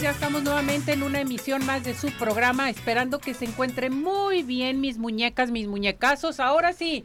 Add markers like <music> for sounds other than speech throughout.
Ya estamos nuevamente en una emisión más de su programa, esperando que se encuentren muy bien mis muñecas, mis muñecazos. Ahora sí,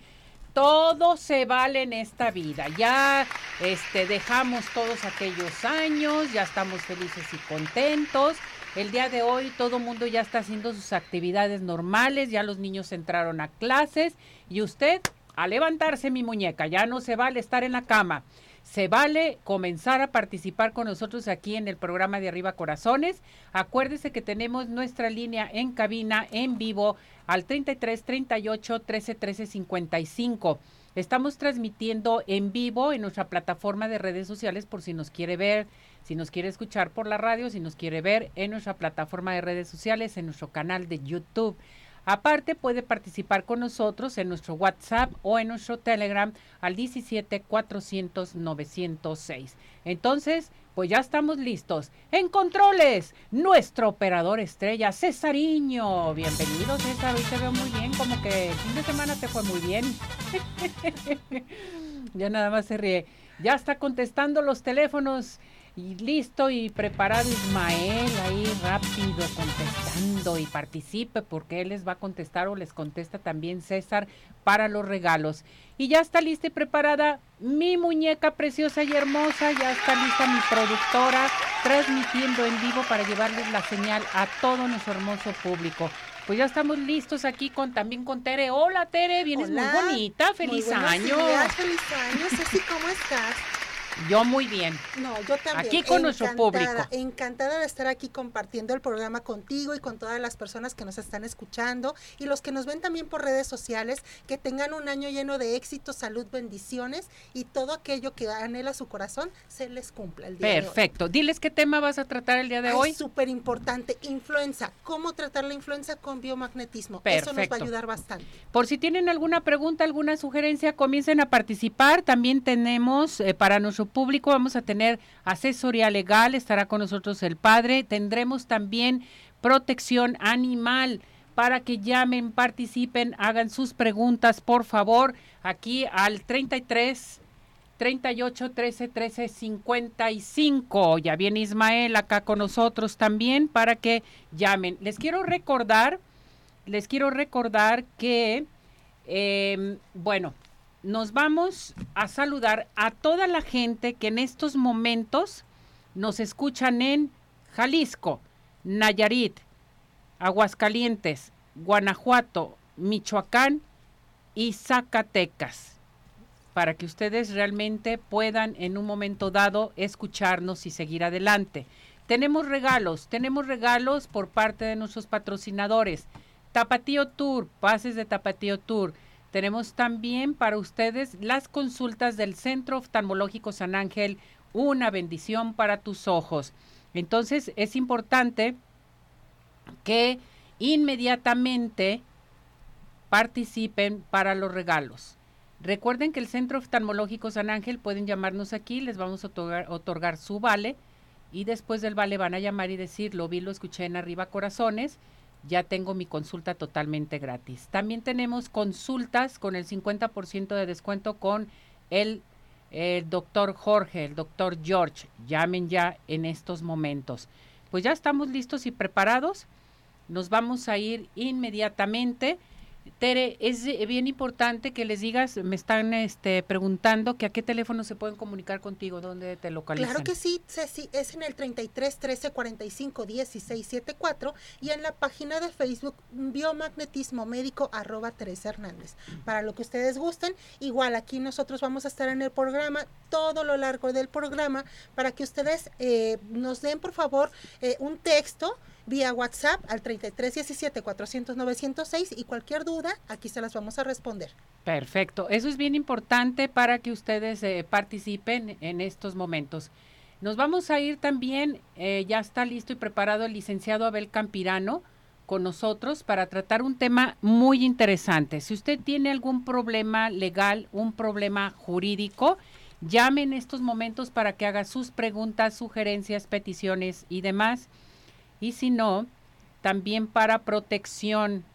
todo se vale en esta vida. Ya este dejamos todos aquellos años, ya estamos felices y contentos. El día de hoy todo mundo ya está haciendo sus actividades normales, ya los niños entraron a clases y usted a levantarse mi muñeca, ya no se vale estar en la cama. Se vale comenzar a participar con nosotros aquí en el programa de Arriba Corazones. Acuérdese que tenemos nuestra línea en cabina en vivo al 33 38 13 13 55. Estamos transmitiendo en vivo en nuestra plataforma de redes sociales por si nos quiere ver, si nos quiere escuchar por la radio, si nos quiere ver en nuestra plataforma de redes sociales, en nuestro canal de YouTube. Aparte, puede participar con nosotros en nuestro WhatsApp o en nuestro Telegram al 17 400 906. Entonces, pues ya estamos listos. En controles, nuestro operador estrella, Cesariño. Bienvenido, César. Hoy te veo muy bien, como que el fin de semana te fue muy bien. <laughs> ya nada más se ríe. Ya está contestando los teléfonos y listo y preparado Ismael ahí rápido contestando y participe porque él les va a contestar o les contesta también César para los regalos. Y ya está lista y preparada mi muñeca preciosa y hermosa, ya está lista mi productora transmitiendo en vivo para llevarles la señal a todo nuestro hermoso público. Pues ya estamos listos aquí con también con Tere. Hola Tere, vienes muy bonita, feliz muy año. Días, feliz año, Ceci, ¿cómo estás? Yo muy bien. No, yo también. Aquí con nuestro público. Encantada de estar aquí compartiendo el programa contigo y con todas las personas que nos están escuchando y los que nos ven también por redes sociales. Que tengan un año lleno de éxito, salud, bendiciones y todo aquello que anhela su corazón se les cumpla el día Perfecto. de hoy. Diles qué tema vas a tratar el día de hoy. Súper importante. Influenza. ¿Cómo tratar la influenza con biomagnetismo? Eso nos va a ayudar bastante. Por si tienen alguna pregunta, alguna sugerencia, comiencen a participar. También tenemos eh, para nuestro público vamos a tener asesoría legal, estará con nosotros el padre, tendremos también protección animal para que llamen, participen, hagan sus preguntas, por favor, aquí al 33 38 13 13 55. Ya viene Ismael acá con nosotros también para que llamen. Les quiero recordar, les quiero recordar que, eh, bueno, nos vamos a saludar a toda la gente que en estos momentos nos escuchan en Jalisco, Nayarit, Aguascalientes, Guanajuato, Michoacán y Zacatecas, para que ustedes realmente puedan en un momento dado escucharnos y seguir adelante. Tenemos regalos, tenemos regalos por parte de nuestros patrocinadores. Tapatío Tour, pases de Tapatío Tour. Tenemos también para ustedes las consultas del Centro Oftalmológico San Ángel, una bendición para tus ojos. Entonces es importante que inmediatamente participen para los regalos. Recuerden que el Centro Oftalmológico San Ángel pueden llamarnos aquí, les vamos a otorgar, su vale y después del vale van a llamar y decir, lo vi, lo escuché en arriba corazones ya tengo mi consulta totalmente gratis. También tenemos consultas con el 50% de descuento con el, el doctor Jorge, el doctor George. Llamen ya en estos momentos. Pues ya estamos listos y preparados. Nos vamos a ir inmediatamente. Tere, es bien importante que les digas, me están este, preguntando que a qué teléfono se pueden comunicar contigo, dónde te localizan. Claro que sí, Ceci, es en el 33 13 45 16 74 y en la página de Facebook Biomagnetismo Médico arroba Teresa Hernández. Para lo que ustedes gusten, igual aquí nosotros vamos a estar en el programa todo lo largo del programa para que ustedes eh, nos den por favor eh, un texto vía WhatsApp al 3317 400 906 y cualquier duda aquí se las vamos a responder. Perfecto, eso es bien importante para que ustedes eh, participen en estos momentos. Nos vamos a ir también, eh, ya está listo y preparado el licenciado Abel Campirano con nosotros para tratar un tema muy interesante. Si usted tiene algún problema legal, un problema jurídico, llame en estos momentos para que haga sus preguntas, sugerencias, peticiones y demás. Y si no, también para protección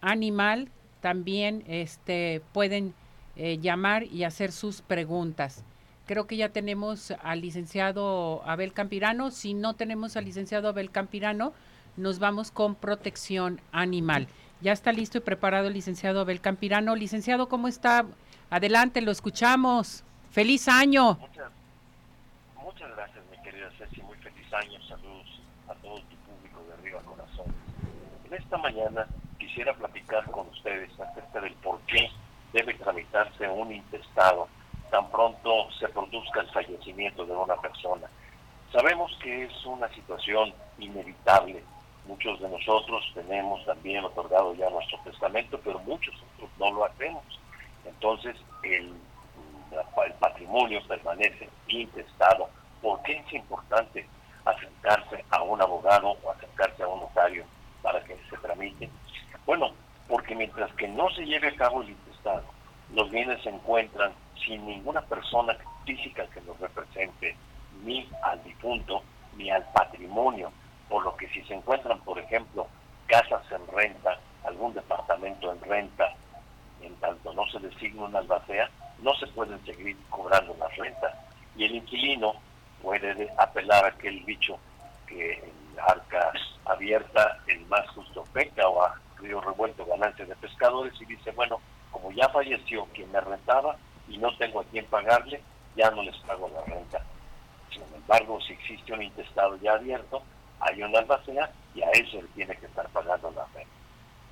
animal, también este, pueden eh, llamar y hacer sus preguntas. Creo que ya tenemos al licenciado Abel Campirano. Si no tenemos al licenciado Abel Campirano, nos vamos con protección animal. Ya está listo y preparado el licenciado Abel Campirano. Licenciado, ¿cómo está? Adelante, lo escuchamos. Feliz año. Muchas, gracias, mi querida Ceci. Muy feliz año. Saludos a todo tu público de Arriba Corazón. En esta mañana quisiera platicar con ustedes acerca del por qué debe tramitarse un intestado tan pronto se produzca el fallecimiento de una persona. Sabemos que es una situación inevitable. Muchos de nosotros tenemos también otorgado ya nuestro testamento, pero muchos otros no lo hacemos. Entonces, el, el patrimonio permanece intestado. ¿Por qué es importante acercarse a un abogado o acercarse a un notario para que se tramite? Bueno, porque mientras que no se lleve a cabo el intestado, los bienes se encuentran sin ninguna persona física que los represente, ni al difunto, ni al patrimonio, por lo que si se encuentran, por ejemplo, casas en renta, algún departamento en renta, en tanto no se designe una albacea, no se pueden seguir cobrando las rentas. Y el inquilino puede apelar a aquel bicho que en arca abierta el más justo peca o a río revuelto ganancia de pescadores y dice, bueno, como ya falleció quien me rentaba y no tengo a quién pagarle, ya no les pago la renta. Sin embargo, si existe un intestado ya abierto, hay una albacea y a se le tiene que estar pagando la renta.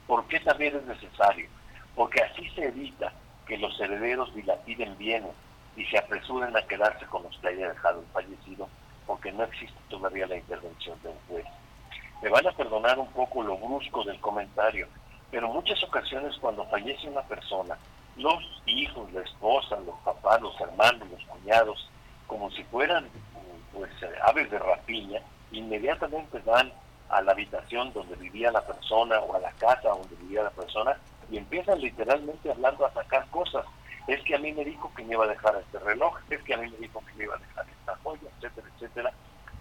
¿Por qué también es necesario? Porque así se evita que los herederos dilapiden bienes y se apresuren a quedarse con los que haya dejado el fallecido, porque no existe todavía la intervención de un juez. Me van a perdonar un poco lo brusco del comentario, pero muchas ocasiones cuando fallece una persona, los hijos, la esposa, los papás, los hermanos, los cuñados, como si fueran pues aves de rapiña, inmediatamente van a la habitación donde vivía la persona o a la casa donde vivía la persona y empiezan literalmente hablando a sacar cosas. Es que a mí me dijo que me iba a dejar este reloj, es que a mí me dijo que me iba a dejar esta joya, etcétera, etcétera,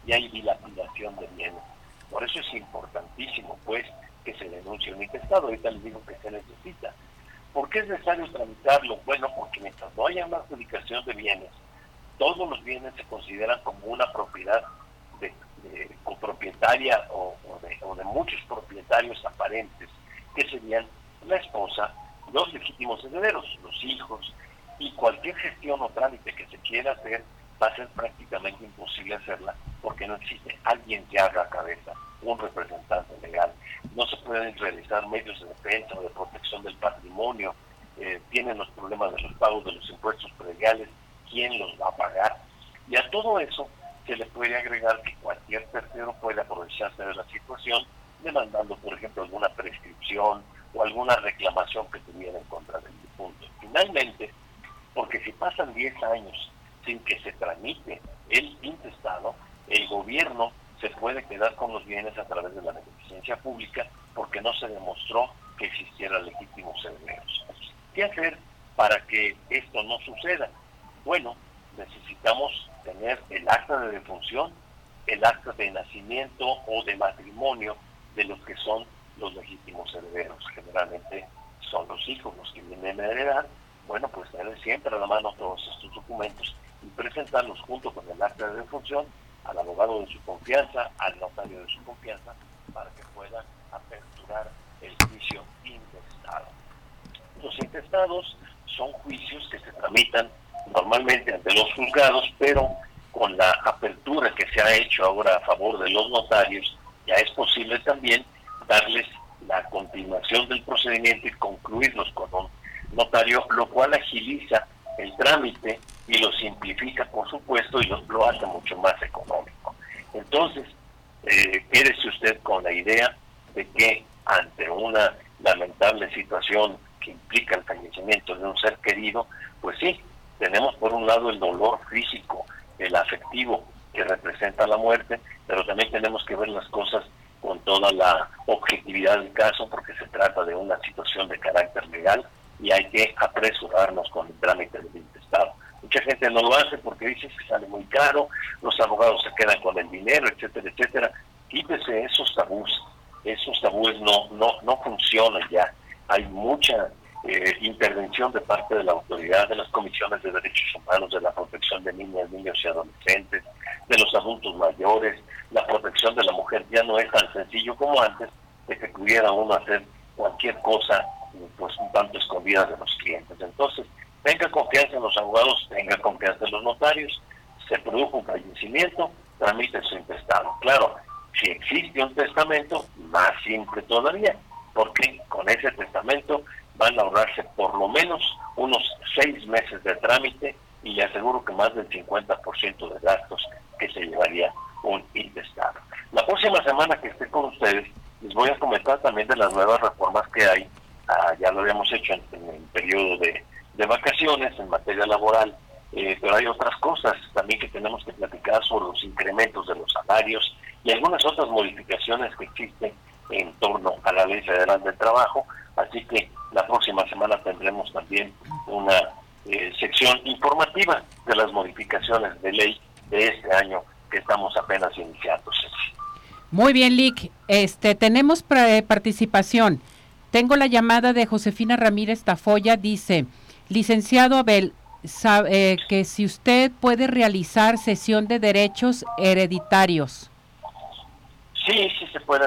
y hay dilapidación de bienes. Por eso es importantísimo, pues, que se denuncie un intestado. Ahorita les digo que se necesita. ¿Por qué es necesario tramitarlo? Bueno, porque mientras no haya una adjudicación de bienes, todos los bienes se consideran como una propiedad de, copropietaria de, o de muchos propietarios aparentes, que serían la esposa, los legítimos herederos, los hijos, y cualquier gestión o trámite que se quiera hacer va a ser prácticamente imposible hacerla porque no existe alguien que haga cabeza, un representante legal. No se pueden realizar medios de defensa o de protección del patrimonio. Eh, tienen los problemas de los pagos de los impuestos prediales, quién los va a pagar. Y a todo eso se le puede agregar que cualquier tercero puede aprovecharse de la situación demandando, por ejemplo, alguna prescripción o alguna reclamación que tuviera en contra del difunto. Finalmente, porque si pasan 10 años sin que se tramite el intestado, el gobierno se puede quedar con los bienes a través de la beneficencia pública porque no se demostró que existieran legítimos herederos. ¿Qué hacer para que esto no suceda? Bueno, necesitamos tener el acta de defunción, el acta de nacimiento o de matrimonio de los que son los legítimos herederos. Generalmente son los hijos los que vienen a heredar. Bueno, pues tener siempre a la mano todos estos documentos y presentarlos junto con el acta de defunción al abogado de su confianza, al notario de su confianza, para que puedan aperturar el juicio intestado. Los intestados son juicios que se tramitan normalmente ante los juzgados, pero con la apertura que se ha hecho ahora a favor de los notarios, ya es posible también darles la continuación del procedimiento y concluirlos con un notario, lo cual agiliza el trámite y lo simplifica, por supuesto, y lo, hace mucho más económico. Entonces, eh, quédese usted con la idea de que ante una lamentable situación que implica el fallecimiento de un ser querido, pues sí, tenemos por un lado el dolor físico, el afectivo que representa la muerte, pero también tenemos que ver las cosas con toda la objetividad del caso, porque se trata de una situación de carácter legal y hay que apresurarnos con el trámite del intestado. Mucha gente no lo hace porque dice que sale muy caro, los abogados se quedan con el dinero, etcétera, etcétera. Quítese esos tabús, esos tabúes no, no, no funcionan ya. Hay mucha eh, intervención de parte de la autoridad, de las comisiones de derechos humanos, de la protección de niñas, niños y adolescentes, de los adultos mayores, la protección de la mujer ya no es tan sencillo como antes de que pudiera uno hacer cualquier cosa pues un tanto escondida de los clientes. Entonces, tenga confianza en los abogados, tenga confianza en los notarios, se produjo un fallecimiento, tramite su intestado. Claro, si existe un testamento, más simple todavía, porque con ese testamento van a ahorrarse por lo menos unos seis meses de trámite y le aseguro que más del 50% de gastos que se llevaría un intestado. La próxima semana que esté con ustedes, les voy a comentar también de las nuevas reformas que hay. Ah, ya lo habíamos hecho en, el periodo de, vacaciones en materia laboral, eh, pero hay otras cosas también que tenemos que platicar sobre los incrementos de los salarios y algunas otras modificaciones que existen en torno a la Ley Federal del Trabajo. Así que la próxima semana tendremos también una eh, sección informativa de las modificaciones de ley de este año que estamos apenas iniciando. Muy bien, Lick. Este, tenemos participación. Tengo la llamada de Josefina Ramírez Tafoya. Dice, licenciado Abel, sabe, eh, que si usted puede realizar sesión de derechos hereditarios. Sí, sí se puede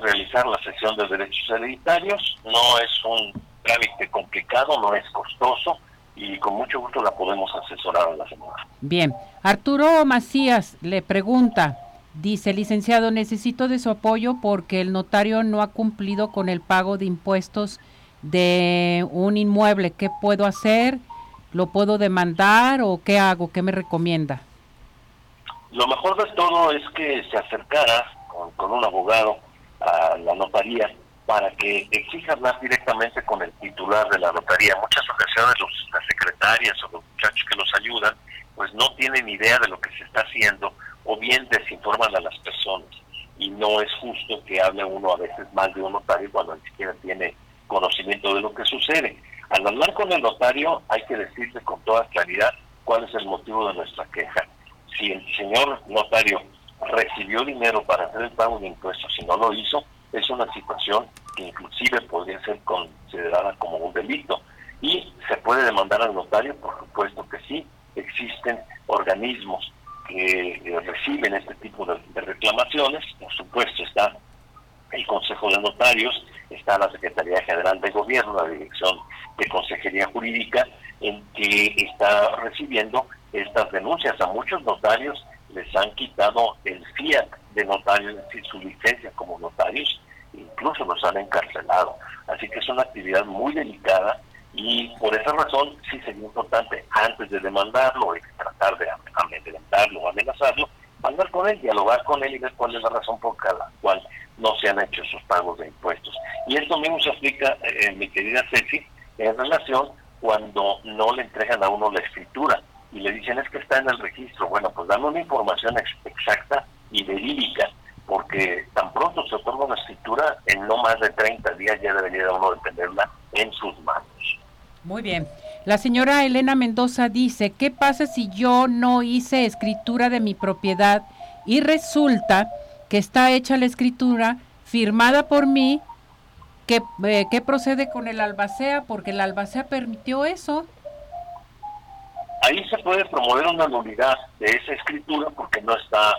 realizar la sesión de derechos hereditarios. No es un trámite complicado, no es costoso y con mucho gusto la podemos asesorar a la señora. Bien, Arturo Macías le pregunta, dice, licenciado, necesito de su apoyo porque el notario no ha cumplido con el pago de impuestos de un inmueble. ¿Qué puedo hacer? ¿Lo puedo demandar o qué hago? ¿Qué me recomienda? Lo mejor de todo es que se acercara con, un abogado a la notaría para que exija hablar directamente con el titular de la notaría. Muchas ocasiones los, las secretarias o los muchachos que los ayudan, pues no tienen idea de lo que se está haciendo o bien desinforman a las personas. Y no es justo que hable uno a veces más de un notario cuando ni siquiera tiene conocimiento de lo que sucede. Al hablar con el notario hay que decirle con toda claridad cuál es el motivo de nuestra queja. Si el señor notario recibió dinero para hacer el pago de impuestos y no lo hizo, es una situación que inclusive podría ser considerada como un delito. Y se puede demandar al notario, por supuesto que sí. Existen organismos que eh, reciben este tipo de, reclamaciones. Por supuesto está el Consejo de Notarios, está la Secretaría General de Gobierno, la Dirección de Consejería Jurídica, en que está recibiendo estas denuncias. A muchos notarios les han quitado el fiat de notarios, es decir, su licencia como notarios, incluso los han encarcelado. Así que es una actividad muy delicada y por esa razón sí sería importante, antes de demandarlo tratar de amedrentarlo o amenazarlo, hablar con él, dialogar con él y ver cuál es la por la cual no se han hecho esos pagos de impuestos. Y esto mismo se aplica, eh, mi querida Ceci, en relación cuando no le entregan a uno la escritura y le dicen es que está en el registro. Bueno, pues dan una información exacta y verídica, porque tan pronto se otorga una escritura, en no más de 30 días ya debería uno de tenerla en sus manos. Muy bien. La señora Elena Mendoza dice, ¿qué pasa si yo no hice escritura de mi propiedad y resulta que está hecha la escritura firmada por mí? ¿Qué, eh, ¿qué procede con el albacea? Porque el albacea permitió eso. Ahí se puede promover una nulidad de esa escritura porque no está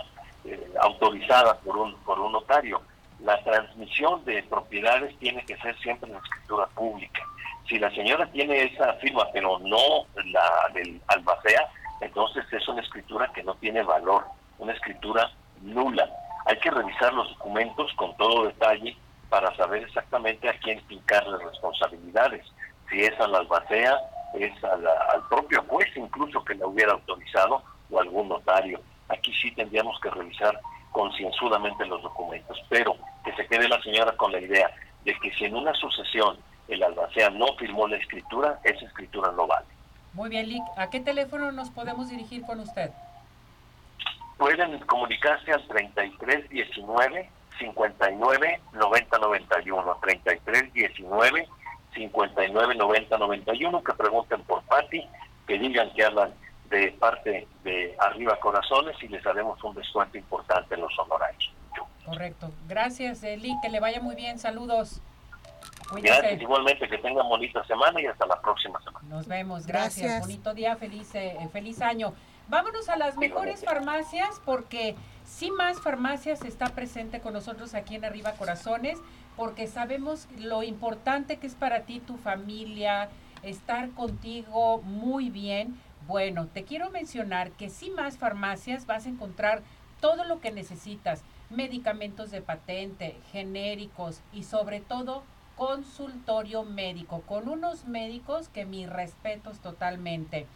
eh, autorizada por un, por un notario. La transmisión de propiedades tiene que ser siempre en escritura pública. Si la señora tiene esa firma, pero no la del albacea, entonces es una escritura que no tiene valor, una escritura nula. Hay que revisar los documentos con todo detalle para saber exactamente a quién fincarle responsabilidades. Si es al albacea, es al propio juez incluso que la hubiera autorizado o algún notario. Aquí sí tendríamos que revisar concienzudamente los documentos, pero que se quede la señora con la idea de que si en una sucesión el albacea no firmó la escritura, esa escritura no vale. Muy bien, Lick. ¿A qué teléfono nos podemos dirigir con usted? Pueden comunicarse al 3319 59 90 91 33 19 59 90 91 que pregunten por Patti que digan que hablan de parte de Arriba Corazones y les haremos un descuento importante en los honorarios. Correcto. Gracias, Eli. Que le vaya muy bien. Saludos. Gracias, igualmente. Que tengan bonita semana y hasta la próxima semana. Nos vemos. Gracias. Bonito día. Feliz, eh, feliz año. Vámonos a las mejores farmacias porque sí más farmacias está presente con nosotros aquí en Arriba Corazones porque sabemos lo importante que es para ti, tu familia, estar contigo muy bien. Bueno, te quiero mencionar que sí más farmacias vas a encontrar todo lo que necesitas, medicamentos de patente, genéricos y sobre todo consultorio médico, con unos médicos que mis respetos totalmente.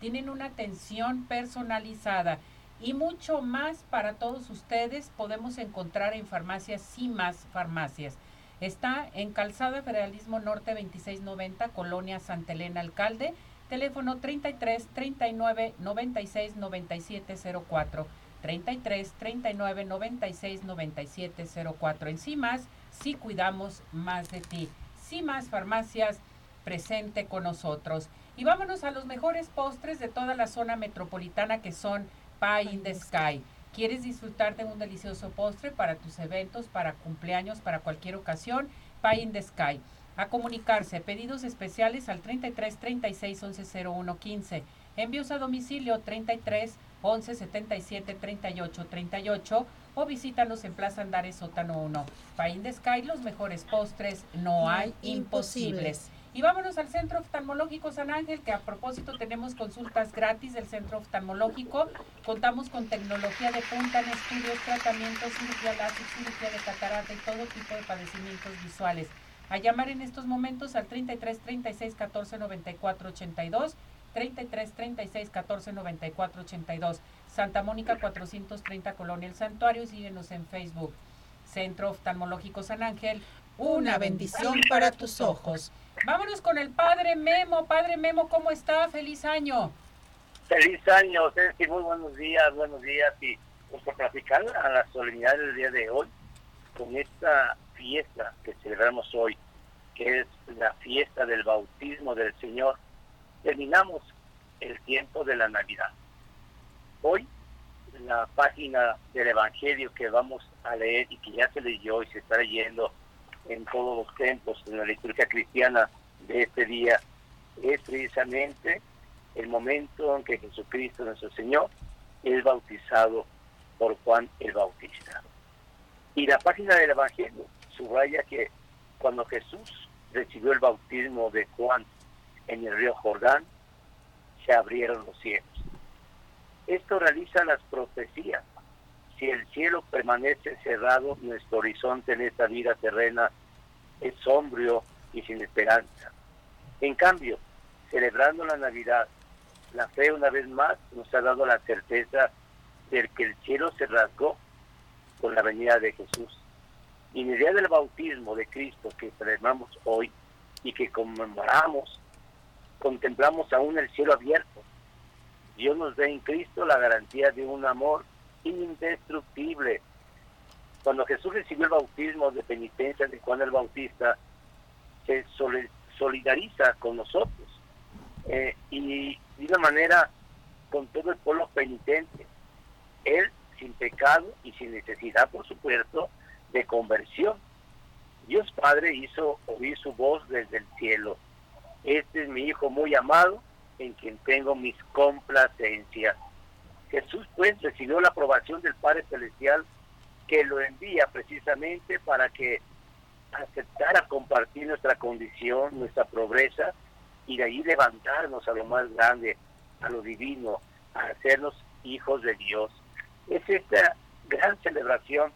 Tienen una atención personalizada y mucho más para todos ustedes podemos encontrar en farmacias sí más farmacias. Está en Calzada Federalismo Norte 2690, Colonia Santa Elena Alcalde, teléfono 33 39 96 97 04. 33 39 96 97 04. En CIMAS, sí cuidamos más de ti. CIMAS Farmacias, presente con nosotros. Y vámonos a los mejores postres de toda la zona metropolitana que son Pie in the Sky. ¿Quieres disfrutar de un delicioso postre para tus eventos, para cumpleaños, para cualquier ocasión? Pie in the Sky. A comunicarse, pedidos especiales al 33 36 11 01 15. Envíos a domicilio 33 11 77 38 38 o visítanos en Plaza Andares Sótano 1. Pain de Sky, los mejores postres, no hay imposibles. Y vámonos al Centro Oftalmológico San Ángel, que a propósito tenemos consultas gratis del Centro Oftalmológico. Contamos con tecnología de punta en estudios, tratamientos, cirugía láser, cirugía de catarata y todo tipo de padecimientos visuales. A llamar en estos momentos al 33 36 14 94 82 33 36 14 94 82. Santa Mónica 430 Colonia El Santuario y síguenos en Facebook. Centro Oftalmológico San Ángel. Una bendición para tus ojos. Vámonos con el Padre Memo. Padre Memo, ¿cómo está? Feliz año. Feliz año, Ceci. Muy buenos días, buenos días. Y pues platicar a la solemnidad del día de hoy, con esta fiesta que celebramos hoy, que es la fiesta del bautismo del Señor terminamos el tiempo de la Navidad. Hoy, la página del Evangelio que vamos a leer y que ya se leyó y se está leyendo en todos los templos, en la liturgia cristiana de este día, es precisamente el momento en que Jesucristo, nuestro Señor, es bautizado por Juan el Bautista. Y la página del Evangelio subraya que cuando Jesús recibió el bautismo de Juan en el río Jordán, se abrieron los cielos. Esto realiza las profecías. Si el cielo permanece cerrado, nuestro horizonte en esta vida terrena es sombrío y sin esperanza. En cambio, celebrando la Navidad, la fe una vez más nos ha dado la certeza de que el cielo se rasgó con la venida de Jesús. Y en el del bautismo de Cristo que celebramos hoy y que conmemoramos contemplamos aún el cielo abierto. Dios nos da en Cristo la garantía de un amor indestructible. Cuando Jesús recibió el bautismo de penitencia de Juan el Bautista, se solidariza con nosotros eh, y de una manera con todo el pueblo penitente. Él sin pecado y sin necesidad, por supuesto, de conversión. Dios Padre hizo oír su voz desde el cielo este es mi Hijo muy amado, en quien tengo mis complacencias. Jesús pues recibió la aprobación del Padre Celestial que lo envía precisamente para que aceptara compartir nuestra condición, nuestra pobreza y de ahí levantarnos a lo más grande, a lo divino, a hacernos hijos de Dios. Es esta gran celebración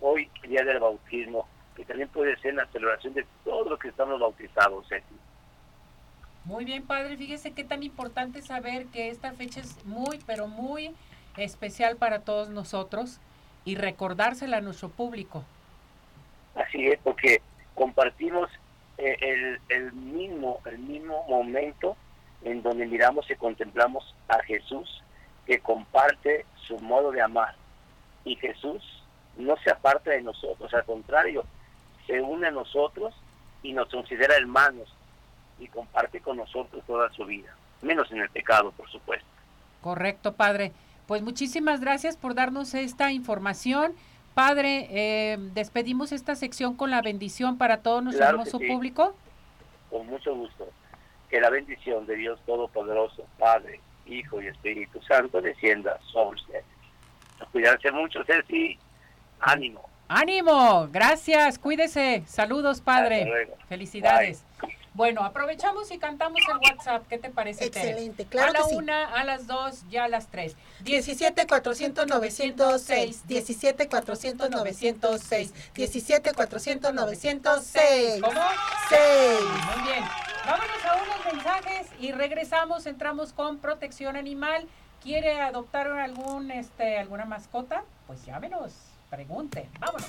hoy, el día del bautismo, que también puede ser la celebración de todos los que estamos bautizados. Muy bien, padre. Fíjese qué tan importante saber que esta fecha es muy, pero muy especial para todos nosotros y recordársela a nuestro público. Así es, porque compartimos eh, el, el, mismo, el mismo momento en donde miramos y contemplamos a Jesús que comparte su modo de amar. Y Jesús no se aparte de nosotros, al contrario, se une a nosotros y nos considera hermanos y comparte con nosotros toda su vida, menos en el pecado, por supuesto. Correcto, Padre. Pues muchísimas gracias por darnos esta información. Padre, eh, despedimos esta sección con la bendición para todo nuestro hermoso público. Con mucho gusto. Que la bendición de Dios Todopoderoso, Padre, Hijo y Espíritu Santo descienda sobre ustedes. Cuidarse mucho, Ceci. Ánimo. Ánimo. Gracias. Cuídese. Saludos, Padre. Felicidades. Bueno, aprovechamos y cantamos el WhatsApp. ¿Qué te parece, Excelente, claro. A la una, a las dos, ya a las tres. 17 400 906. 17 400 906. 17 400 906. ¿Cómo? 6. Muy bien. Vámonos a unos mensajes y regresamos. Entramos con protección animal. ¿Quiere adoptar algún, este, alguna mascota? Pues llámenos, pregunte. Vámonos.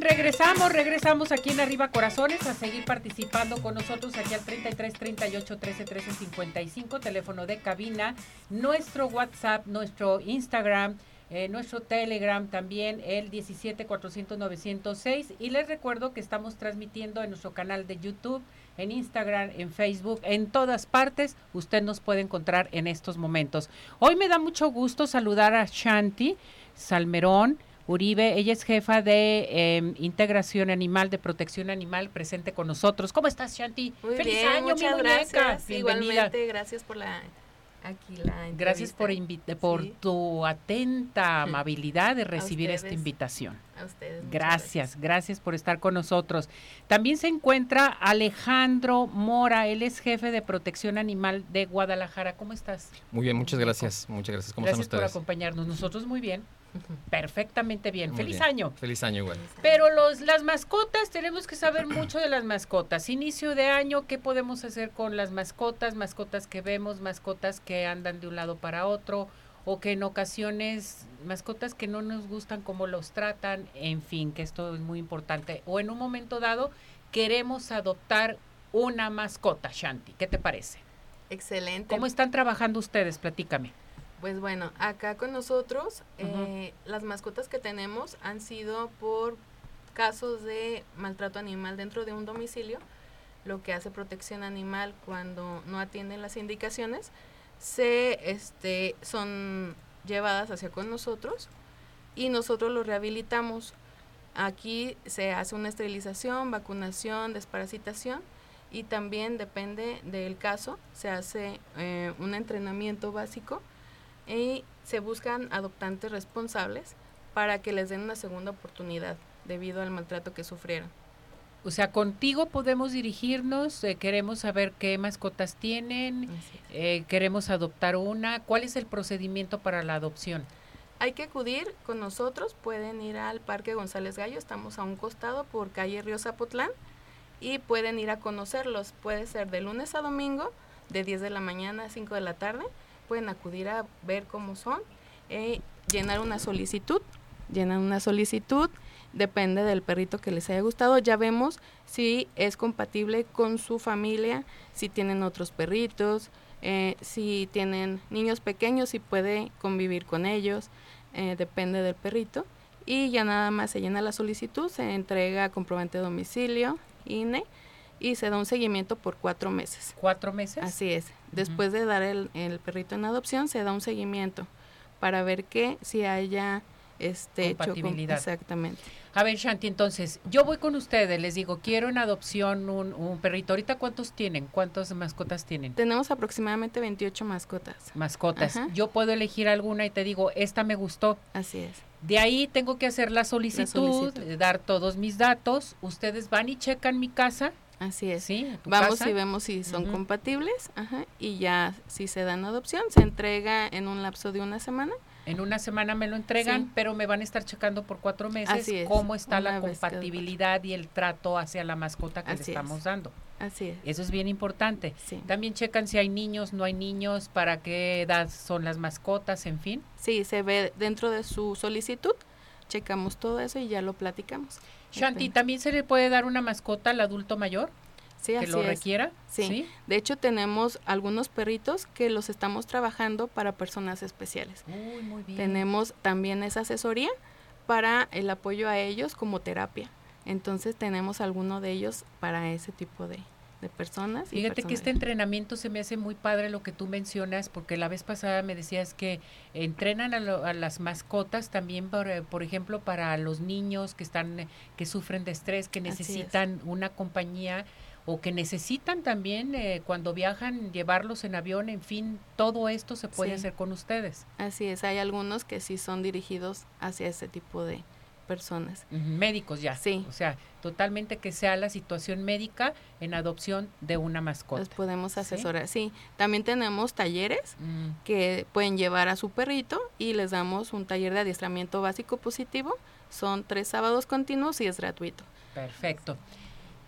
Regresamos, regresamos aquí en Arriba Corazones a seguir participando con nosotros aquí al 33 38 13 13 55, teléfono de cabina, nuestro WhatsApp, nuestro Instagram, eh, nuestro Telegram también, el 17 400 906. Y les recuerdo que estamos transmitiendo en nuestro canal de YouTube en Instagram, en Facebook, en todas partes, usted nos puede encontrar en estos momentos. Hoy me da mucho gusto saludar a Shanti Salmerón. Uribe, ella es jefa de em, integración animal, de protección animal, presente con nosotros. ¿Cómo estás, Shanti? Muy Feliz bien, año, muchas mi gracias. Bienvenida. Igualmente, gracias por la aquí la Gracias por por Sí, tu atenta <laughs> amabilidad de recibir esta invitación. A ustedes. muchas Gracias, gracias por estar con nosotros. También se encuentra Alejandro Mora, él es jefe de protección animal de Guadalajara. ¿Cómo estás? Muy bien, muchas gracias. Muchas gracias. ¿Cómo Gracias están por ustedes? acompañarnos. Nosotros muy bien, perfectamente bien. Muy Feliz bien. año. Feliz año igual. gracias. Pero los, las mascotas, tenemos que saber mucho de las mascotas. Inicio de año, ¿qué podemos hacer con las mascotas? Mascotas que vemos, mascotas que andan de un lado para otro, o que en ocasiones, mascotas que no nos gustan cómo los tratan, en fin, que esto es muy importante. O en un momento dado, queremos adoptar una mascota, Shanti. ¿Qué te parece? Excelente. ¿Cómo están trabajando ustedes? Platícame. Pues bueno, acá con nosotros eh, las mascotas que tenemos han sido por casos de maltrato animal dentro de un domicilio, lo que hace protección animal cuando no atienden las indicaciones, se este son llevadas hacia con nosotros y nosotros los rehabilitamos. Aquí se hace una esterilización, vacunación, desparasitación y también depende del caso, se hace eh, un entrenamiento básico y se buscan adoptantes responsables para que les den una segunda oportunidad debido al maltrato que sufrieron. O sea, contigo podemos dirigirnos, eh, queremos saber qué mascotas tienen, eh, queremos adoptar una. ¿Cuál es el procedimiento para la adopción? Hay que acudir con nosotros, pueden ir al Parque González Gallo, estamos a un costado por calle Río Zapotlán y pueden ir a conocerlos. Puede ser de lunes a domingo, de 10 de la mañana a 5 de la tarde. Pueden acudir a ver cómo son, eh, llenar una solicitud, llenan una solicitud, depende del perrito que les haya gustado. Ya vemos si es compatible con su familia, si tienen otros perritos, eh, si tienen niños pequeños, si puede convivir con ellos, eh, depende del perrito. Y ya nada más se llena la solicitud, se entrega comprobante de domicilio, INE, y se da un seguimiento por cuatro meses. ¿Cuatro meses? Así es. Después de dar el, el perrito en adopción, se da un seguimiento para ver que si haya este hecho con- exactamente. A ver, Shanti, entonces, yo voy con ustedes, les digo, quiero en adopción un, un perrito. ¿Ahorita cuántos tienen? ¿Cuántas mascotas tienen? Tenemos aproximadamente 28 mascotas. Mascotas. Ajá. Yo puedo elegir alguna y te digo, esta me gustó. Así es. De ahí tengo que hacer la solicitud, solicitud. eh, dar todos mis datos. Ustedes van y checan mi casa, Así es. ¿sí? ¿Tu Vamos casa? y vemos si son compatibles, ajá, y ya si se dan adopción, se entrega en un lapso de una semana. En una semana me lo entregan, Sí. pero me van a estar checando por cuatro meses es, cómo está la compatibilidad y el trato hacia la mascota que le es. estamos dando. Así es. Eso es bien importante. Sí. También checan si hay niños, no hay niños, para qué edad son las mascotas, en fin. Sí, se ve dentro de su solicitud, checamos todo eso y ya lo platicamos. Shanti. ¿también se le puede dar una mascota al adulto mayor Sí, que así lo es. requiera? Sí. De hecho, tenemos algunos perritos que los estamos trabajando para personas especiales. Uy, muy bien. Tenemos también esa asesoría para el apoyo a ellos como terapia. Entonces tenemos alguno de ellos para ese tipo de, de personas. y Fíjate que este entrenamiento se me hace muy padre lo que tú mencionas, porque la vez pasada me decías que entrenan a, lo- a las mascotas también, por, eh, por ejemplo, para los niños que están, que sufren de estrés, que es. necesitan una compañía o que necesitan también eh, cuando viajan llevarlos en avión, en fin, todo esto se puede Sí. hacer con ustedes, Así es, hay algunos que sí son dirigidos hacia ese tipo de personas. Médicos ya. Sí. O sea, totalmente que sea la situación médica en adopción de una mascota. Los podemos asesorar. Sí, también tenemos talleres Mm. que pueden llevar a su perrito y les damos un taller de adiestramiento básico positivo. Son tres sábados continuos y es gratuito. Perfecto.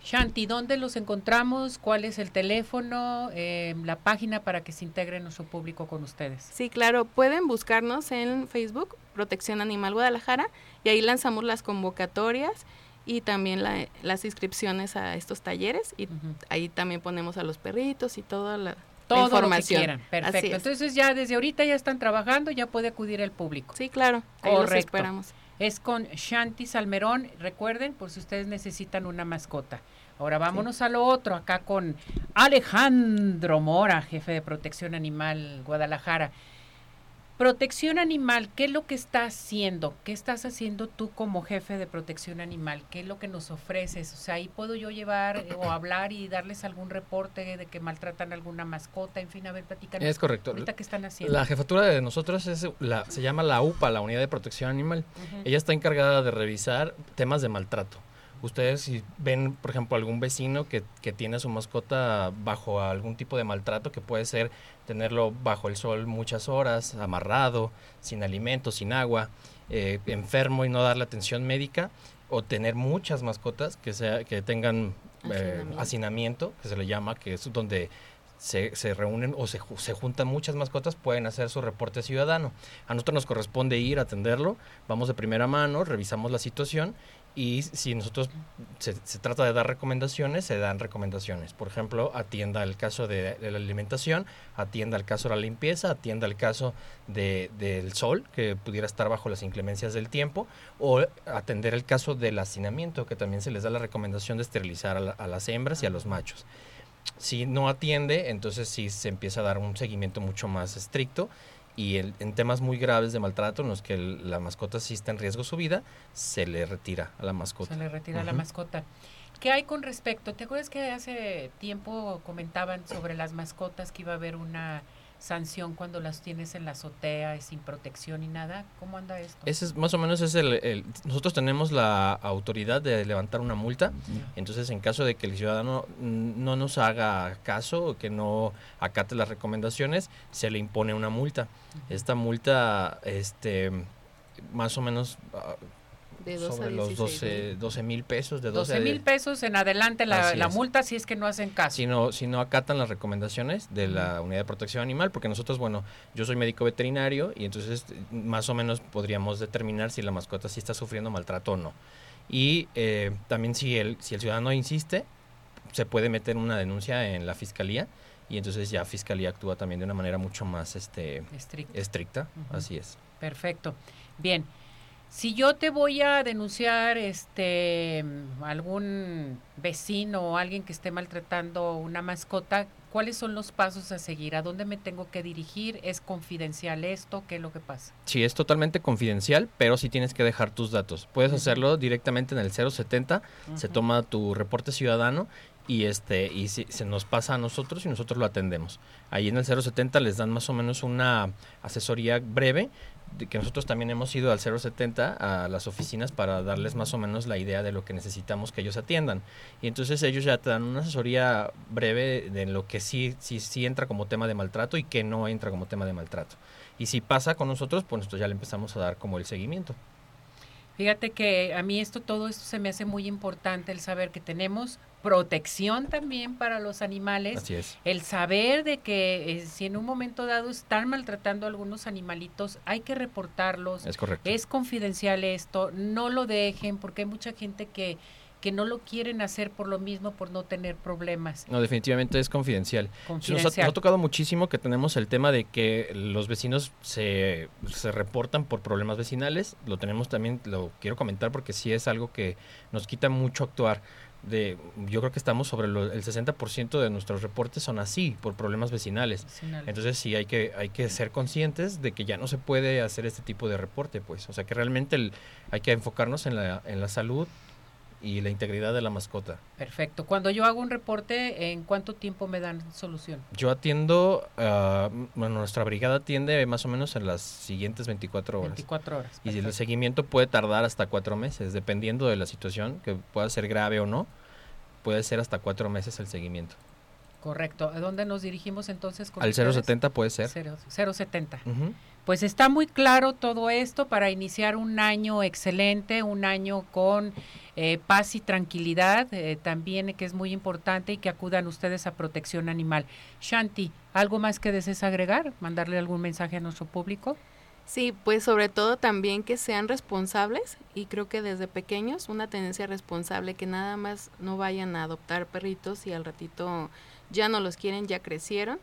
Shanti, ¿dónde los encontramos? ¿Cuál es el teléfono, eh, la página para que se integre nuestro público con ustedes? Sí, claro, pueden buscarnos en Facebook, Protección Animal Guadalajara, y ahí lanzamos las convocatorias y también la- las inscripciones a estos talleres y ahí también ponemos a los perritos y toda la, la Todo lo que información. quieran. Perfecto. es. Entonces ya desde ahorita ya están trabajando, ya puede acudir el público. Sí, claro, ahí los esperamos. Es con Shanti Salmerón. Recuerden, por si ustedes necesitan una mascota. Ahora vámonos a lo otro, acá con Alejandro Mora, jefe de Protección Animal Guadalajara. Protección animal, ¿qué es lo que está haciendo? ¿Qué estás haciendo tú como jefe de protección animal? ¿Qué es lo que nos ofreces? O sea, ahí puedo yo llevar eh, o hablar y darles algún reporte de que maltratan alguna mascota, en fin, a ver, platican. Es correcto. Ahorita, ¿qué están haciendo? La jefatura de nosotros es la, se llama la UPA, la Unidad de Protección Animal. Ella está encargada de revisar temas de maltrato. Ustedes si ven, por ejemplo, algún vecino que, que, tiene a su mascota bajo algún tipo de maltrato, que puede ser tenerlo bajo el sol muchas horas, amarrado, sin alimento, sin agua, eh, enfermo y no darle atención médica, o tener muchas mascotas que, sea, que tengan eh, hacinamiento, que se le llama, que es donde se, se, reúnen o se, se, juntan muchas mascotas, pueden hacer su reporte ciudadano. A nosotros nos corresponde ir a atenderlo, vamos de primera mano, revisamos la situación y si nosotros se, se, trata de dar recomendaciones, se dan recomendaciones. Por ejemplo, atienda el caso de, de la alimentación, atienda el caso de la limpieza, atienda el caso de, del sol, que pudiera estar bajo las inclemencias del tiempo, o atender el caso del hacinamiento, que también se les da la recomendación de esterilizar a, la, a las hembras y a los machos. Si no atiende, entonces sí se empieza a dar un seguimiento mucho más estricto y el, en temas muy graves de maltrato en los que el, la mascota sí está en riesgo su vida, se le retira a la mascota. Se le retira uh -huh. a la mascota. ¿Qué hay con respecto? ¿Te acuerdas que hace tiempo comentaban sobre las mascotas que iba a haber una sanción cuando las tienes en la azotea sin protección y nada? ¿Cómo anda esto? Ese es más o menos es el, el, nosotros tenemos la autoridad de levantar una multa, entonces en caso de que el ciudadano no nos haga caso o que no acate las recomendaciones, se le impone una multa. Uh -huh. Esta multa este más o menos uh, de sobre los 12 mil pesos. De 12 mil pesos en adelante la, la multa si es que no hacen caso. Si no, si no acatan las recomendaciones de la Unidad de Protección Animal, porque nosotros, bueno, yo soy médico veterinario y entonces más o menos podríamos determinar si la mascota sí está sufriendo maltrato o no. Y eh, también si el, si el ciudadano insiste, se puede meter una denuncia en la fiscalía y entonces ya fiscalía actúa también de una manera mucho más este, estricta. estricta. Uh -huh. Así es. Perfecto. Bien. Si yo te voy a denunciar este algún vecino o alguien que esté maltratando una mascota, ¿cuáles son los pasos a seguir? ¿A dónde me tengo que dirigir? ¿Es confidencial esto? ¿Qué es lo que pasa? Sí, es totalmente confidencial, pero sí tienes que dejar tus datos. Puedes uh -huh. hacerlo directamente en el 070, uh -huh. se toma tu reporte ciudadano y este y si, se nos pasa a nosotros y nosotros lo atendemos. Ahí en el 070 les dan más o menos una asesoría breve de que nosotros también hemos ido al 070 a las oficinas para darles más o menos la idea de lo que necesitamos que ellos atiendan. Y entonces ellos ya te dan una asesoría breve de lo que sí, sí, sí entra como tema de maltrato y que no entra como tema de maltrato. Y si pasa con nosotros, pues nosotros ya le empezamos a dar como el seguimiento. Fíjate que a mí esto, todo esto se me hace muy importante, el saber que tenemos protección también para los animales. Así es. El saber de que eh, si en un momento dado están maltratando a algunos animalitos, hay que reportarlos. Es correcto. Es confidencial esto, no lo dejen porque hay mucha gente que que no lo quieren hacer por lo mismo, por no tener problemas. No, definitivamente es confidencial. confidencial. Nos, ha, nos ha tocado muchísimo que tenemos el tema de que los vecinos se, se reportan por problemas vecinales. Lo tenemos también, lo quiero comentar porque sí es algo que nos quita mucho actuar de yo creo que estamos sobre lo, el 60% de nuestros reportes son así por problemas vecinales. vecinales. Entonces sí hay que hay que ser conscientes de que ya no se puede hacer este tipo de reporte, pues, o sea, que realmente el, hay que enfocarnos en la en la salud y la integridad de la mascota. Perfecto. Cuando yo hago un reporte, ¿en cuánto tiempo me dan solución? Yo atiendo, uh, bueno, nuestra brigada atiende más o menos en las siguientes 24 horas. 24 horas. Perfecto. Y el seguimiento puede tardar hasta cuatro meses, dependiendo de la situación, que pueda ser grave o no, puede ser hasta cuatro meses el seguimiento. Correcto. ¿A dónde nos dirigimos entonces? Con Al 070 puede ser. 070. Uh -huh. Pues está muy claro todo esto para iniciar un año excelente, un año con eh, paz y tranquilidad, eh, también que es muy importante y que acudan ustedes a protección animal. Shanti, ¿algo más que desees agregar? ¿Mandarle algún mensaje a nuestro público? Sí, pues sobre todo también que sean responsables y creo que desde pequeños una tendencia responsable, que nada más no vayan a adoptar perritos y al ratito ya no los quieren, ya crecieron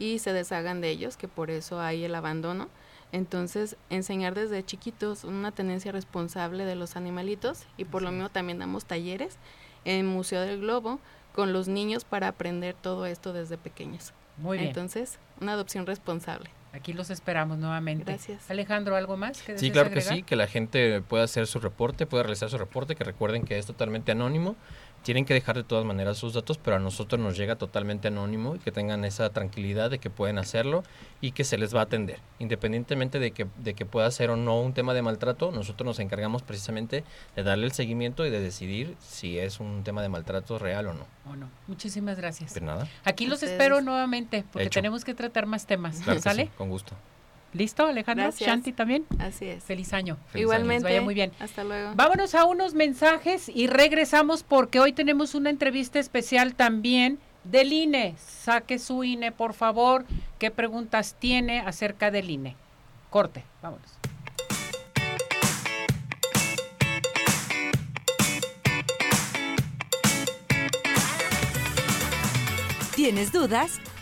y se deshagan de ellos, que por eso hay el abandono. Entonces, enseñar desde chiquitos una tenencia responsable de los animalitos y por lo mismo también damos talleres en Museo del Globo con los niños para aprender todo esto desde pequeños. Muy bien. Entonces, una adopción responsable. Aquí los esperamos nuevamente. Gracias. Alejandro, ¿algo más? Que Sí, claro que sí, que la gente pueda hacer su reporte, pueda realizar su reporte, que recuerden que es totalmente anónimo. Tienen que dejar de todas maneras sus datos, pero a nosotros nos llega totalmente anónimo y que tengan esa tranquilidad de que pueden hacerlo y que se les va a atender. Independientemente de que, de que pueda ser o no un tema de maltrato, nosotros nos encargamos precisamente de darle el seguimiento y de decidir si es un tema de maltrato real o no. ¿O no? Muchísimas gracias. De nada. Aquí los Ustedes. espero nuevamente porque Hecho. tenemos que tratar más temas. Claro ¿Sale? sí, con gusto. ¿Listo, Alejandro? Gracias. Shanti también. Así es. Feliz año. Feliz año. Igualmente. vaya muy bien. Hasta luego. Vámonos a unos mensajes y regresamos porque hoy tenemos una entrevista especial también del INE. Saque su INE, por favor. ¿Qué preguntas tiene acerca del INE? Corte, vámonos. ¿Tienes dudas?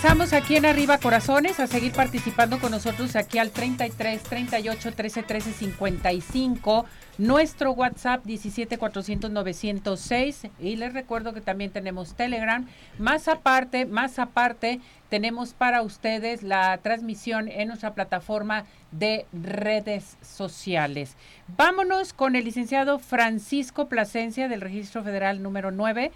Regresamos, aquí en Arriba Corazones a seguir participando con nosotros aquí al 33 38 13 13 55, nuestro WhatsApp 17 400 906 y les recuerdo que también tenemos Telegram. Más aparte, más aparte, tenemos para ustedes la transmisión en nuestra plataforma de redes sociales. Vámonos con el licenciado Francisco Plasencia del Registro Federal número 9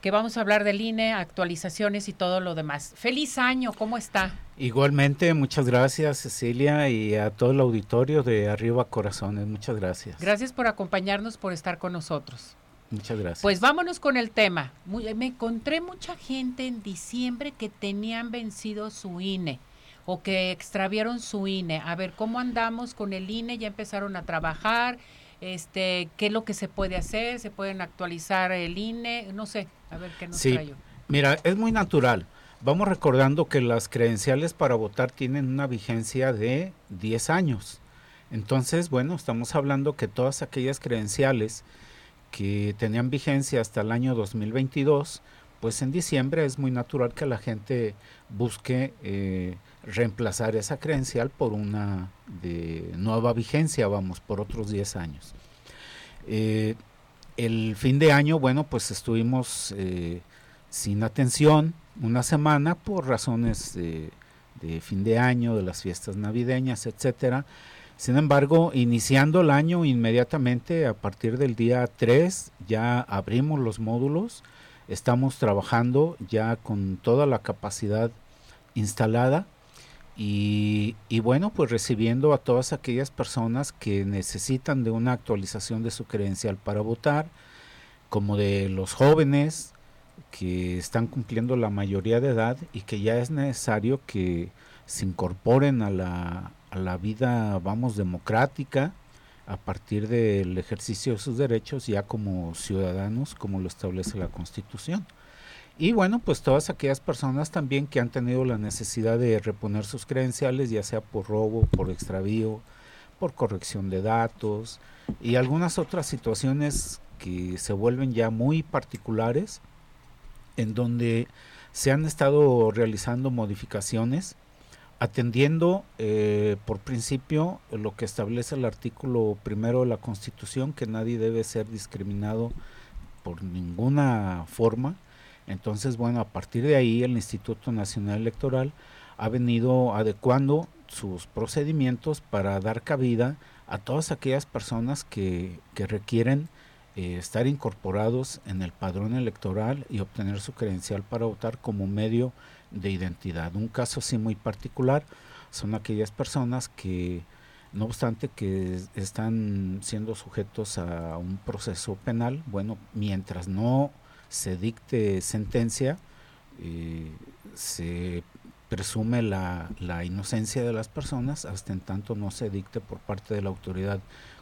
que vamos a hablar del INE, actualizaciones y todo lo demás. Feliz año, ¿cómo está? Igualmente, muchas gracias Cecilia y a todo el auditorio de Arriba Corazones, muchas gracias. Gracias por acompañarnos, por estar con nosotros. Muchas gracias. Pues vámonos con el tema. Muy- me encontré mucha gente en diciembre que tenían vencido su INE o que extraviaron su INE. A ver, ¿cómo andamos con el INE? Ya empezaron a trabajar. Este, ¿qué es lo que se puede hacer? ¿Se pueden actualizar el INE? No sé, a ver qué nos Sí. Mira, es muy natural. Vamos recordando que las credenciales para votar tienen una vigencia de 10 años. Entonces, bueno, estamos hablando que todas aquellas credenciales que tenían vigencia hasta el año 2022, pues en diciembre es muy natural que la gente busque eh, reemplazar esa credencial por una de nueva vigencia, vamos, por otros 10 años. Eh, el fin de año, bueno, pues estuvimos eh, sin atención una semana por razones de, fin de año, de las fiestas navideñas, etcétera. Sin embargo, iniciando el año inmediatamente, a partir del día 3, ya abrimos los módulos, estamos trabajando ya con toda la capacidad instalada y, y bueno, pues recibiendo a todas aquellas personas que necesitan de una actualización de su credencial para votar, como de los jóvenes que están cumpliendo la mayoría de edad y que ya es necesario que se incorporen a la, a la vida, vamos, democrática a partir del ejercicio de sus derechos ya como ciudadanos, como lo establece la Constitución. Y bueno, pues todas aquellas personas también que han tenido la necesidad de reponer sus credenciales, ya sea por robo, por extravío, por corrección de datos y algunas otras situaciones que se vuelven ya muy particulares, en donde se han estado realizando modificaciones atendiendo eh, por principio lo que establece el artículo primero de la Constitución, que nadie debe ser discriminado por ninguna forma. Entonces, bueno, a partir de ahí el Instituto Nacional Electoral ha venido adecuando sus procedimientos para dar cabida a todas aquellas personas que, que requieren eh, estar incorporados en el padrón electoral y obtener su credencial para votar como medio de identidad. Un caso así muy particular son aquellas personas que no obstante que están siendo sujetos a un proceso penal, bueno, mientras no se dicte sentencia, eh, se presume la, la, inocencia de las personas hasta en tanto no se dicte por parte de la autoridad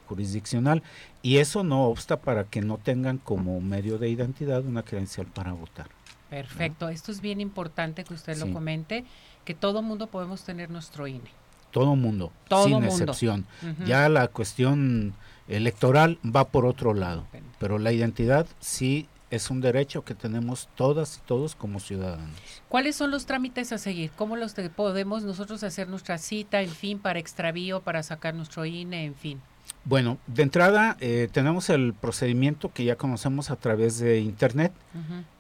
jurisdiccional y eso no obsta para que no tengan como medio de identidad una credencial para votar. Perfecto, esto es bien importante que usted lo comente, que todo mundo podemos tener nuestro INE. Todo mundo, sin excepción. Ya la cuestión electoral va por otro lado, pero la identidad sí es un derecho que tenemos todas y todos como ciudadanos. ¿Cuáles son los trámites a seguir? ¿Cómo los podemos nosotros hacer nuestra cita, en fin, para extravío, para sacar nuestro INE, en fin? Bueno, de entrada eh, tenemos el procedimiento que ya conocemos a través de internet.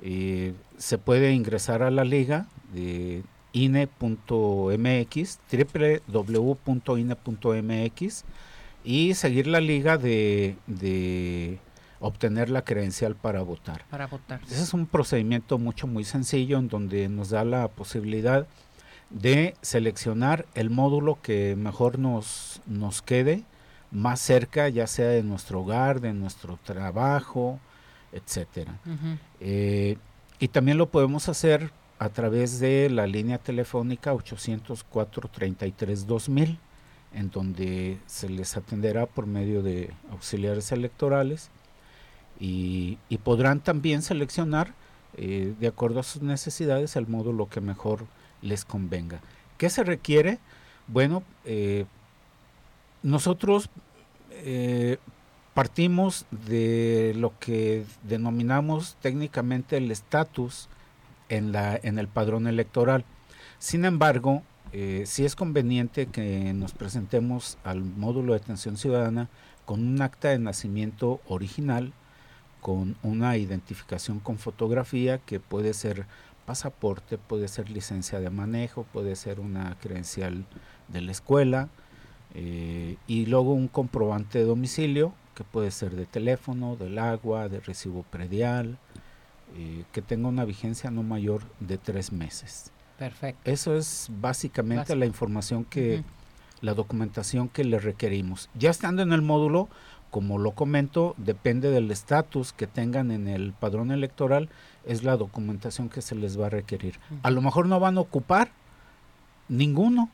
Eh, se puede ingresar a la liga de ine.mx, www.ine.mx y seguir la liga de, de, obtener la credencial para votar. Para votar. Ese es un procedimiento mucho, muy sencillo en donde nos da la posibilidad de seleccionar el módulo que mejor nos, nos quede más cerca, ya sea de nuestro hogar, de nuestro trabajo, etcétera. Eh, y también lo podemos hacer a través de la línea telefónica 804 33 2000 en donde se les atenderá por medio de auxiliares electorales y, podrán también seleccionar eh, de acuerdo a sus necesidades el módulo que mejor les convenga. ¿Qué se requiere? Bueno, eh, nosotros eh, partimos de lo que denominamos técnicamente el estatus en, la, en el padrón electoral. Sin embargo, eh, sí es conveniente que nos presentemos al módulo de atención ciudadana con un acta de nacimiento original, con una identificación con fotografía que puede ser pasaporte, puede ser licencia de manejo, puede ser una credencial de la escuela, eh, y luego un comprobante de domicilio, que puede ser de teléfono, del agua, de recibo predial, eh, que tenga una vigencia no mayor de tres meses. Perfecto. Eso es básicamente la información que, la documentación que le requerimos. Ya estando en el módulo, como lo comento, depende del estatus que tengan en el padrón electoral, es la documentación que se les va a requerir. A lo mejor no van a ocupar ninguno,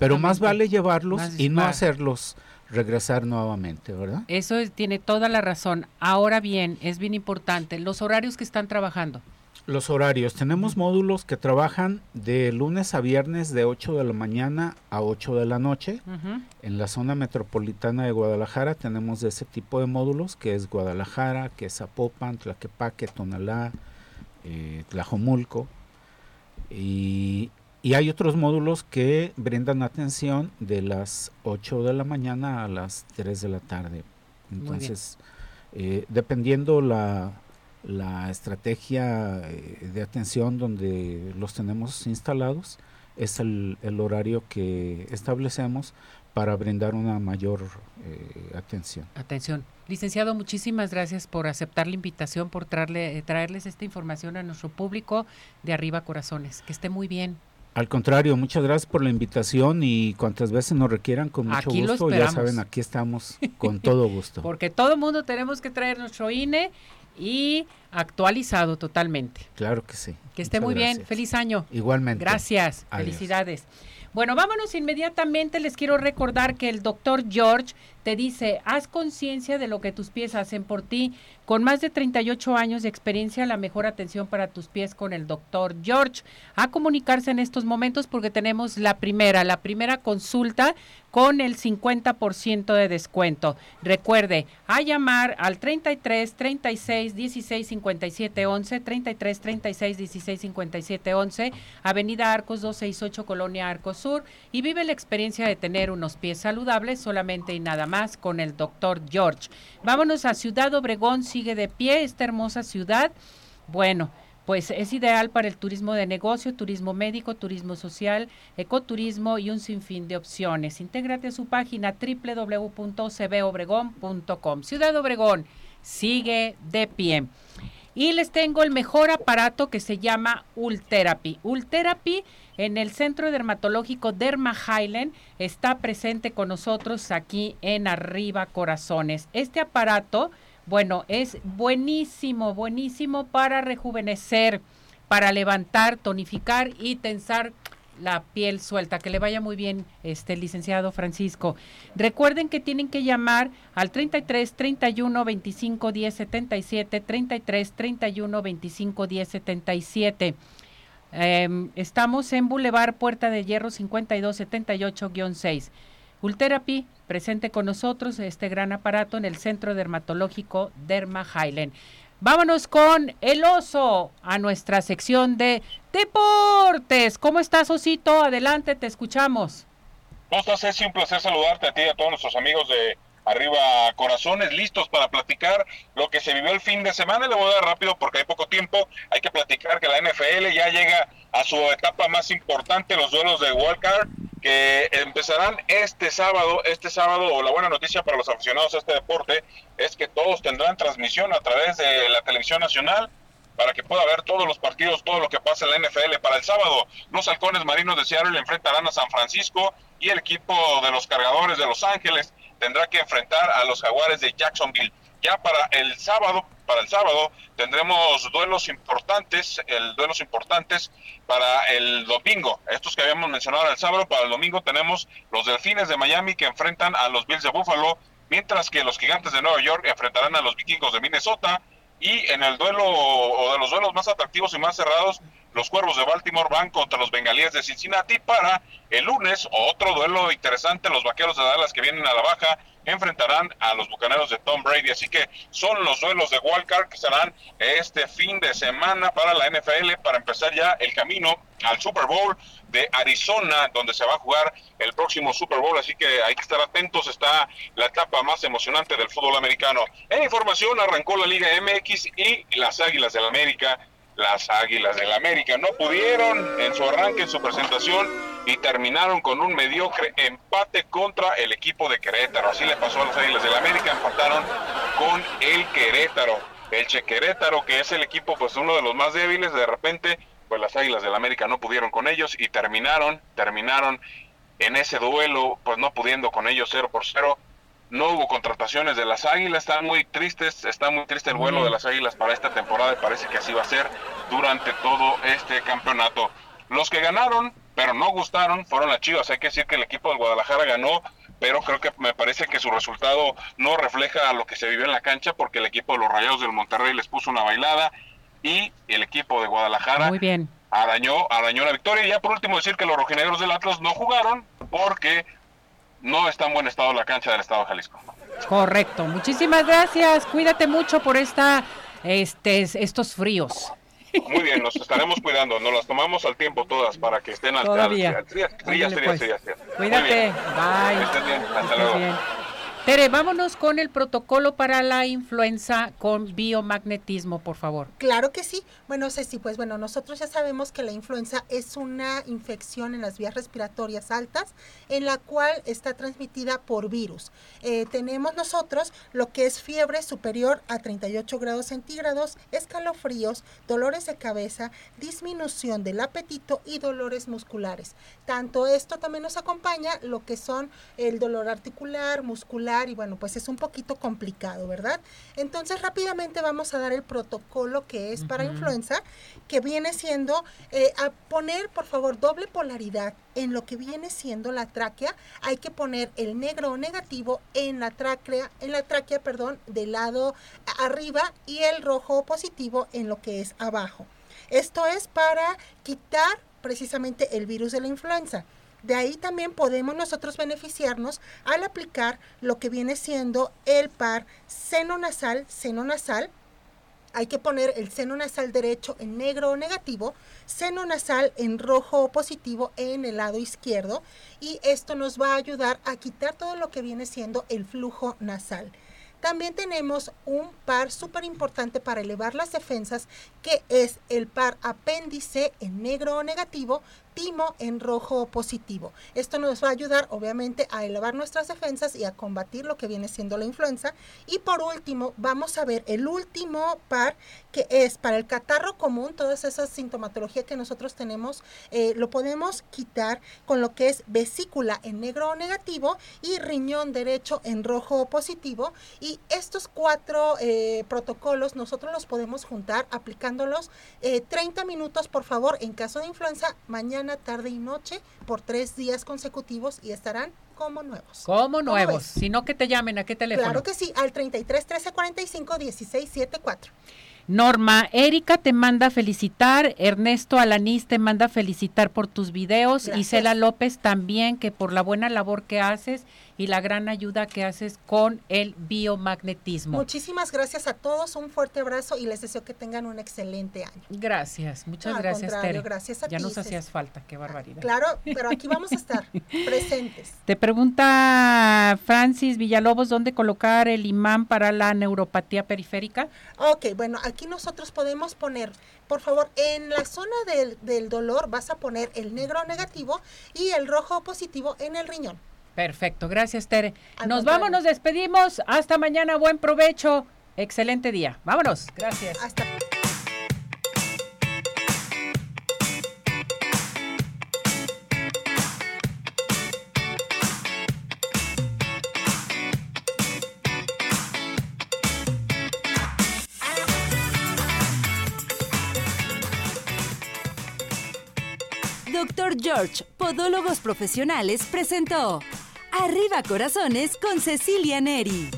pero más vale llevarlos y no hacerlos regresar nuevamente, ¿verdad? Eso tiene toda la razón. Ahora bien, es bien importante, los horarios que están trabajando. Los horarios. Tenemos módulos que trabajan de lunes a viernes de 8 de la mañana a 8 de la noche. En la zona metropolitana de Guadalajara tenemos de ese tipo de módulos, que es Guadalajara, que es Zapopan, Tlaquepaque, Tonalá, eh, Tlajomulco. Y, y hay otros módulos que brindan atención de las 8 de la mañana a las 3 de la tarde. Entonces, eh, dependiendo la, la estrategia eh, de atención donde los tenemos instalados, es el, el horario que establecemos para brindar una mayor eh, atención. Atención. Licenciado, muchísimas gracias por aceptar la invitación, por traerle, traerles esta información a nuestro público de Arriba Corazones. Que esté muy bien. Al contrario, muchas gracias por la invitación y cuantas veces nos requieran, con mucho gusto, ya saben, aquí estamos <laughs> con todo gusto. Porque todo mundo tenemos que traer nuestro INE y actualizado totalmente. Claro que sí. Que esté muy bien, feliz año. Igualmente. Gracias, felicidades. Bueno, vámonos inmediatamente. Les quiero recordar que el doctor George te dice, haz conciencia de lo que tus pies hacen por ti. Con más de 38 años de experiencia, la mejor atención para tus pies con el doctor George. A comunicarse en estos momentos porque tenemos la primera, la primera consulta con el 50% de descuento. Recuerde, a llamar al 33 36 16 57 11, 33 36 16 57 11, Avenida Arcos 268, Colonia Arcos Sur, y vive la experiencia de tener unos pies saludables solamente y nada más con el doctor George. Vámonos a Ciudad Obregón, sigue de pie esta hermosa ciudad. Bueno, pues es ideal para el turismo de negocio, turismo médico, turismo social, ecoturismo y un sinfín de opciones. Intégrate a su página www.cbobregón.com. Ciudad Obregón sigue de pie. Y les tengo el mejor aparato que se llama Ultherapy. Ultherapy en el Centro Dermatológico Derma Highland está presente con nosotros aquí en Arriba Corazones. Este aparato, bueno, es buenísimo, buenísimo para rejuvenecer, para levantar, tonificar y tensar la piel suelta. Que le vaya muy bien, este licenciado Francisco. Recuerden que tienen que llamar al 33 31 25 10 77, 33 31 25 10 77. Estamos en Boulevard Puerta de Hierro 5278-6. Ultherapy, presente con nosotros este gran aparato en el Centro Dermatológico Derma Highland. Vámonos con el oso a nuestra sección de deportes. ¿Cómo estás, Osito? Adelante, te escuchamos. ¿Cómo estás, Ceci? Un placer saludarte a ti y a todos nuestros amigos de Arriba Corazones, listos para platicar lo que se vivió el fin de semana. Le voy a dar rápido porque hay poco tiempo. Hay que platicar que la NFL ya llega a su etapa más importante, los duelos de Card que empezarán este sábado. Este sábado, la buena noticia para los aficionados a este deporte es que todos tendrán transmisión a través de la televisión nacional para que pueda ver todos los partidos, todo lo que pasa en la NFL. Para el sábado, los halcones marinos de Seattle enfrentarán a San Francisco y el equipo de los cargadores de Los Ángeles tendrá que enfrentar a los jaguares de Jacksonville. Ya para el sábado, para el sábado tendremos duelos importantes, el duelos importantes para el domingo. Estos que habíamos mencionado el sábado, para el domingo tenemos los Delfines de Miami que enfrentan a los Bills de Buffalo, mientras que los Gigantes de Nueva York enfrentarán a los Vikingos de Minnesota y en el duelo o de los duelos más atractivos y más cerrados los Cuervos de Baltimore van contra los Bengalíes de Cincinnati para el lunes otro duelo interesante los Vaqueros de Dallas que vienen a la baja enfrentarán a los Bucaneros de Tom Brady. Así que son los duelos de Wildcard que serán este fin de semana para la NFL para empezar ya el camino al Super Bowl de Arizona, donde se va a jugar el próximo Super Bowl. Así que hay que estar atentos. Está la etapa más emocionante del fútbol americano. En información arrancó la Liga MX y las Águilas del América las Águilas del América. No pudieron en su arranque, en su presentación, y terminaron con un mediocre empate contra el equipo de Querétaro. Así le pasó a las Águilas del América, empataron con el Querétaro. El Che Querétaro, que es el equipo, pues uno de los más débiles, de repente, pues las Águilas del América no pudieron con ellos y terminaron, terminaron en ese duelo, pues no pudiendo con ellos 0 por 0 no hubo contrataciones de las Águilas, están muy tristes, está muy triste el vuelo de las Águilas para esta temporada y parece que así va a ser durante todo este campeonato. Los que ganaron, pero no gustaron, fueron las Chivas. Hay que decir que el equipo de Guadalajara ganó, pero creo que me parece que su resultado no refleja lo que se vivió en la cancha porque el equipo de los Rayados del Monterrey les puso una bailada y el equipo de Guadalajara Muy bien. arañó, arañó la victoria. Y ya por último decir que los rojinegros del Atlas no jugaron porque no está en buen estado la cancha del estado de Jalisco. Correcto. Muchísimas gracias. Cuídate mucho por esta, este, estos fríos. Muy bien, nos estaremos cuidando. Nos las tomamos al tiempo todas para que estén al Todavía. Cuídate. Bye. Hasta luego. Tere, vámonos con el protocolo para la influenza con biomagnetismo, por favor. Claro que sí. Bueno, Ceci, pues bueno, nosotros ya sabemos que la influenza es una infección en las vías respiratorias altas, en la cual está transmitida por virus. Eh, tenemos nosotros lo que es fiebre superior a 38 grados centígrados, escalofríos, dolores de cabeza, disminución del apetito y dolores musculares. Tanto esto también nos acompaña lo que son el dolor articular, muscular, y bueno, pues es un poquito complicado, ¿verdad? Entonces rápidamente vamos a dar el protocolo que es para influenza, que viene siendo eh, a poner, por favor, doble polaridad en lo que viene siendo la tráquea. Hay que poner el negro negativo en la tráquea, en la tráquea, perdón, del lado arriba y el rojo positivo en lo que es abajo. Esto es para quitar precisamente el virus de la influenza. De ahí también podemos nosotros beneficiarnos al aplicar lo que viene siendo el par seno nasal, seno nasal. Hay que poner el seno nasal derecho en negro o negativo, seno nasal en rojo o positivo en el lado izquierdo y esto nos va a ayudar a quitar todo lo que viene siendo el flujo nasal. También tenemos un par súper importante para elevar las defensas, que es el par apéndice en negro o negativo, en rojo positivo. Esto nos va a ayudar obviamente a elevar nuestras defensas y a combatir lo que viene siendo la influenza. Y por último, vamos a ver el último par que es para el catarro común, toda esa sintomatología que nosotros tenemos, eh, lo podemos quitar con lo que es vesícula en negro o negativo y riñón derecho en rojo positivo. Y estos cuatro eh, protocolos nosotros los podemos juntar aplicándolos 30 eh, minutos, por favor, en caso de influenza, mañana tarde y noche por tres días consecutivos y estarán como nuevos. Como nuevos. Si no, que te llamen, ¿a qué teléfono? Claro que sí, al 33 13 45 16 74. Norma, Erika te manda felicitar, Ernesto Alanís te manda felicitar por tus videos, Isela López también, que por la buena labor que haces y la gran ayuda que haces con el biomagnetismo. Muchísimas gracias a todos, un fuerte abrazo y les deseo que tengan un excelente año. Gracias, muchas gracias, Tere. Gracias a ya nos hacías falta, qué barbaridad. Claro, pero aquí vamos a <laughs> estar presentes. Te pregunta Francis Villalobos dónde colocar el imán para la neuropatía periférica. Ok, bueno, aquí nosotros podemos poner, por favor, en la zona del, del dolor vas a poner el negro negativo y el rojo positivo en el riñón. Perfecto, gracias Tere. nos vamos, nos despedimos. Hasta mañana, buen provecho. Excelente día. Vámonos. Gracias. Hasta Doctor George, Podólogos Profesionales, presentó Arriba Corazones con Cecilia Neri.